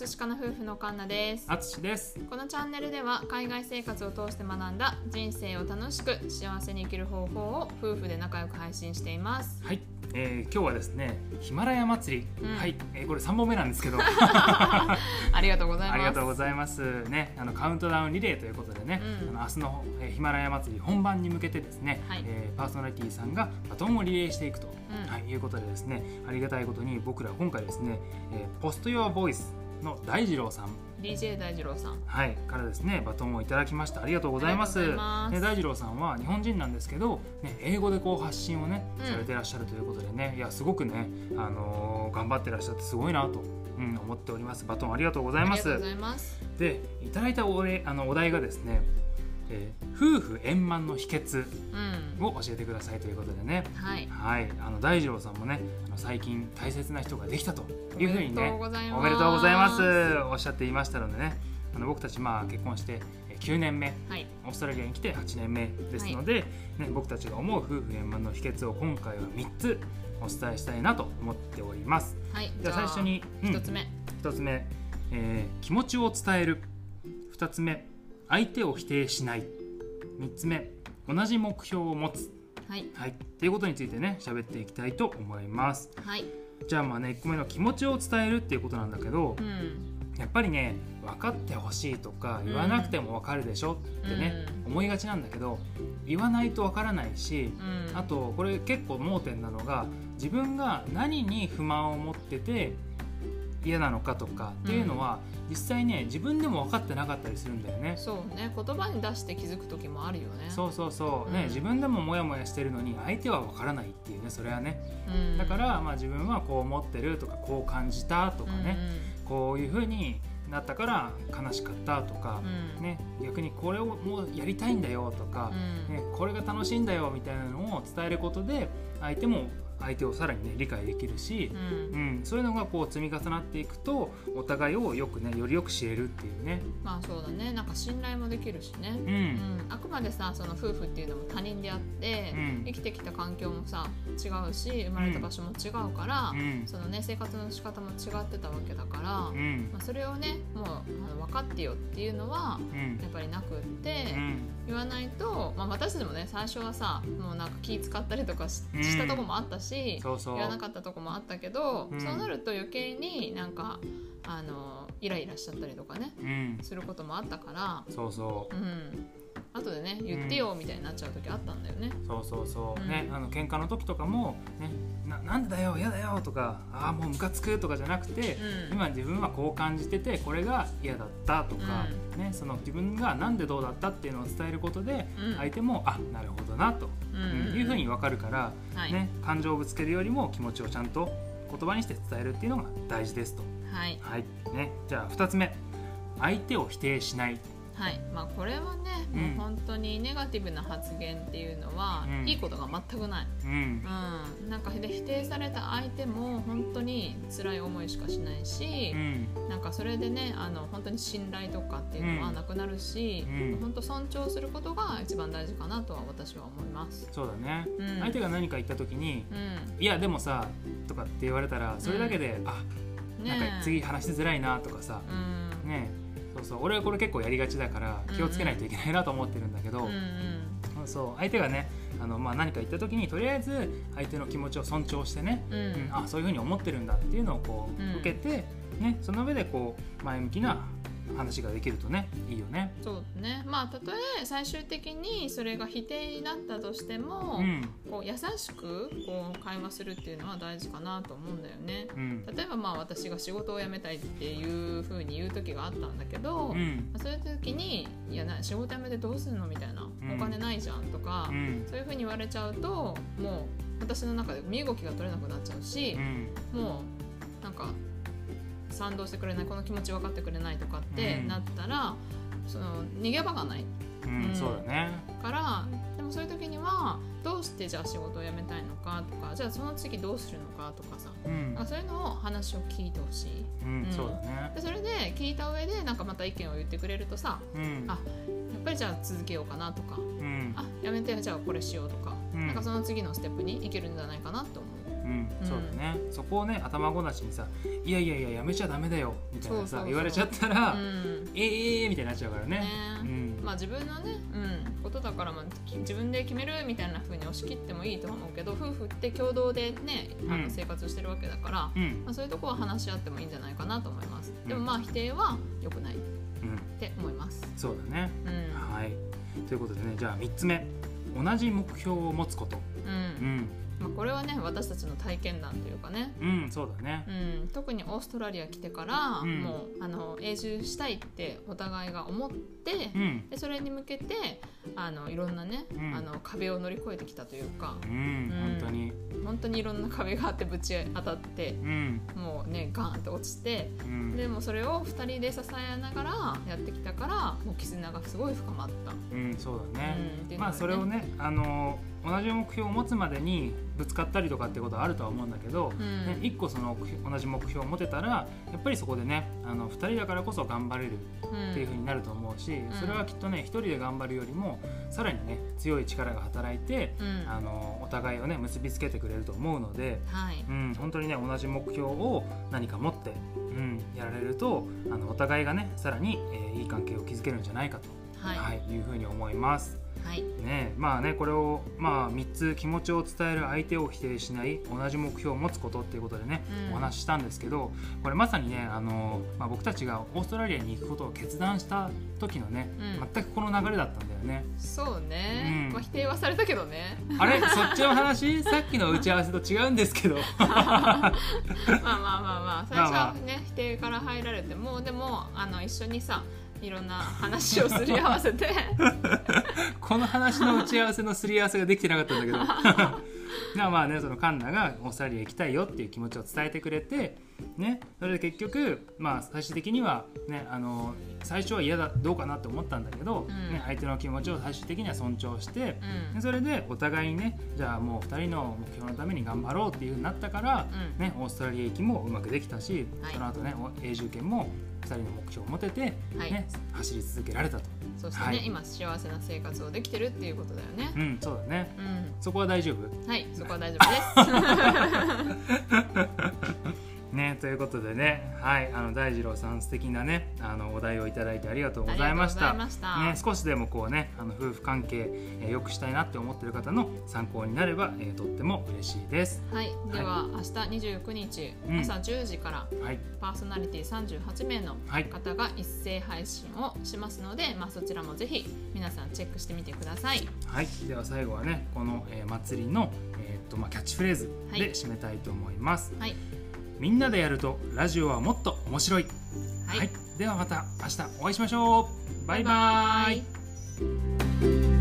ます鹿の夫婦のカンナです。あつしです。このチャンネルでは海外生活を通して学んだ人生を楽しく幸せに生きる方法を夫婦で仲良く配信しています。はい、えー、今日はですねヒマラヤ祭り、うん。はい、えーこれ三本目なんですけど。ありがとうございます。ありがとうございます。ねあのカウントダウンリレーということでね、うん。あの明日の、えーヒマラヤ祭り本番に向けてですね、はい。えーパーソナリティさんがバトンをリレーしていくと、うん。はい、いうことでですねありがたいことに僕ら今回ですね、えーポストヨアボイスの大二郎さん。DJ 大二郎さん。はい、からですねバトンをいただきました。ありがとうございます。ね、大二郎さんは日本人なんですけど、ね、英語でこう発信をね、うん。されてらっしゃるということでねいやすごくね、あのー頑張ってらっしゃってすごいなと、うん、思っております。バトンありがとうございます。ありがとうございます。でいただいたお礼あのお題がですね、えー夫婦円満の秘訣うん。を教えてくださいということでね。はい。はい、あの大二郎さんもねあの最近大切な人ができたというふうにねおめでとうございます。おっしゃっていましたのでね。あの僕たちまあ結婚してえー9年目。はい。オーストラリアに来て8年目ですので、ね、僕たちが思う夫婦円満の秘訣を今回は3つお伝えしたいなと思っております。はい。じゃあ最初にうん。一つ目、1つ目、えー気持ちを伝える。2つ目相手を否定しない。3つ目同じ目標を持つ。はい。はい、っていうことについてね喋っていきたいと思います。はい。じゃあまあね1個目の気持ちを伝えるっていうことなんだけどうん。やっぱりね分かってほしいとか言わなくても分かるでしょ？ってね、思いがちなんだけど言わないと分からないしうん。あとこれ結構盲点なのが自分が何に不満を持ってて嫌なのかとかっていうのは、実際ね自分でも分かってなかったりするんだよね。そうね。言葉に出して気づく時もあるよね。そうそうそう、ねうん。自分でもモヤモヤしてるのに相手は分からないっていうねそれはね。うん。だから、まあ、自分はこう思ってるとかこう感じたとかね、こういうふうになったから悲しかったとかうん、うん。ね、逆にこれをもうやりたいんだよとかう、ん。ね、これが楽しいんだよみたいなのを伝えることで相手も相手をさらにね理解できるし、うん。うん、そういうのがこう積み重なっていくとお互いをよくねよりよく知れるっていうね。まあそうだね。なんか信頼もできるしね、うん。うん、あくまでさその夫婦っていうのも他人であって、うん。生きてきた環境もさ違うし生まれた場所も違うから、うん。そのね生活の仕方も違ってたわけだから、うん。まあ、それをねもうあの分かってよっていうのはうん。やっぱりなくって、うん。言わないと、まあ、私でもね最初はさもうなんか気使ったりとかしたとこもあったし、そうそう。言わなかったとこもあったけど、うん。そうなると余計になんかあのイライラしちゃったりとかねうん。することもあったから、そうそう。うん、後でね言ってよみたいになっちゃう時あったんだよね。そうそうそう、うん。ねあの喧嘩の時とかもねななんでだよ嫌だよとかああもうムカつくとかじゃなくて、うん。今自分はこう感じててこれが嫌だったとか、ねその自分がなんでどうだったっていうのを伝えることで、うん。相手もあなるほどなと、うん。うんいうふうに分かるから、はい、ね感情をぶつけるよりも気持ちをちゃんと言葉にして伝えるっていうのが大事ですと。はい。はい。ね、じゃあ2つ目。相手を否定しない。はい。まあ、これはね、うん。もう本当にネガティブな発言っていうのは、うん。いいことが全くない、うん。うん、なんかで否定された相手も本当に辛い思いしかしないしう、ん。なんかそれでねあの本当に信頼とかっていうのはうん。なくなるし、うん。本当尊重することが一番大事かなとは私は思います。そうだね、うん。相手が何か言った時にうん。いやでもさとかって言われたらそれだけで、あなんか次話しづらいなとかさ、うん。ねそうそう。俺はこれ結構やりがちだから気をつけないといけないなと思ってるんだけど、うんうん。そう。相手がねあの、まあ、何か言った時にとりあえず相手の気持ちを尊重してね、うん。うんあそういうふうに思ってるんだっていうのをこう、うん。受けて、ね、その上でこう前向きな話ができるとねいいよね。そうねまあたとえ最終的にそれが否定になったとしても、うんこう優しくこう会話するっていうのは大事かなと思うんだよね。うん例えばまあ私が仕事を辞めたいっていうふうに言う時があったんだけど、うんそういう時に「いやな仕事辞めてどうするの?」みたいな、んお金ないじゃん」とか、うんそういうふうに言われちゃうともう私の中で身動きが取れなくなっちゃうしう、んもうなんか賛同してくれないこの気持ち分かってくれないとかってうん。なったら、その逃げ場がない。うんうん。そうだね。からでもそういう時にはどうしてじゃあ仕事を辞めたいのかとかじゃあその次どうするのかとかさ。うん。そういうのを話を聞いてほしい。うんうん。そうだね。でそれで聞いた上でなんかまた意見を言ってくれるとさうん。あやっぱりじゃあ続けようかなとか。うん。あやめてじゃあこれしようとか。うん。うんなんかその次のステップにいけるんじゃないかなと思う。うん、そうだね。そこをね頭ごなしにさ「いやいやいややめちゃダメだよ」みたいなさ言われちゃったら「うん。えーえーみたいになっちゃうからね。ね。うん。まあ自分のね、うん、ことだからまあき自分で決めるみたいな風に押し切ってもいいと思うけど夫婦って共同でねあうん。の生活してるわけだから、うん。まあ、そういうとこは話し合ってもいいんじゃないかなと思います。でもうんまあ否定は良くないっうんて思います。そうだね。うんはい。ということでねじゃあ3つ目。同じ目標を持つこと。うん。うんまあ、これはね私たちの体験談というかね、うんそうだね。うん、特にオーストラリア来てから、うん。もうあの永住したいってお互いが思って、うん。でそれに向けてあのいろんなね、うん。あの壁を乗り越えてきたというか。うんうん本当に。本当にいろんな壁があってぶち当たってうん。もうねガーンって落ちてうん。でもそれを2人で支えながらやってきたからもう絆がすごい深まった。うんそうだね。うんっていうのがまあそれをねあの同じ目標を持つまでにぶつかったりとかってことはあるとは思うんだけど、うん。ね、1個その同じ目標を持てたらやっぱりそこでねあの2人だからこそ頑張れるうんっていう風になると思うし、ん。それはきっとね1人で頑張るよりもさらにね強い力が働いて、うん。あのお互いをね結びつけてくれると思うので、はい。うん、本当にね同じ目標を何か持って、うん、やられるとあのお互いがねさらに、えーいい関係を築けるんじゃないかと、はい。はい、いうふうに思います。はい。ねまあねこれを、まあ、3つ気持ちを伝える相手を否定しない同じ目標を持つことっていうことでね、うん。お話ししたんですけどこれまさにねあの、まあ、僕たちがオーストラリアに行くことを決断した時のね、うん。全くこの流れだったんだよね。そうね、うん。まあ、否定はされたけどね。あれ？そっちの話？さっきの打ち合わせと違うんですけど。まあまあまあまあ最初まあまはね否定から入られてもでもあの一緒にさいろんな話をすり合わせて。この話の打ち合わせのすり合わせができてなかったんだけど。まあまあねそのカンナがオーストラリア行きたいよっていう気持ちを伝えてくれてねそれで結局まあ最終的にはねあの最初は嫌だどうかなって思ったんだけど、うん。ね、相手の気持ちを最終的には尊重して、うん。でそれでお互いにねじゃあもう2人の目標のために頑張ろうっていうふうになったから、うん。ね、オーストラリア行きもうまくできたし、はい。その後ねお永住権も2人の目標を持てて、はい。ね走り続けられたと。そしてね、はい。今幸せな生活をできてるっていうことだよね。うん、そうだね。うん。そこは大丈夫？はいそこは大丈夫です ね、ということでね、はい、あの大二郎さん素敵なね、あのお題をいただいてありがとうございました。した。ね、少しでもこうね、あの夫婦関係、えー良くしたいなって思ってる方の参考になれば、えーとっても嬉しいです。はいでは、明日29日うん。朝10時からはい、パーソナリティ38名のはい。方が一斉配信をしますので、まあ、そちらもぜひ皆さんチェックしてみてください。はい、では最後はね、この、えー祭りの、えーとまあキャッチフレーズはい。で締めたいと思います。はいみんなでやるとラジオはもっと面白い、はい、はい、ではまた明日お会いしましょう。バイバーイ。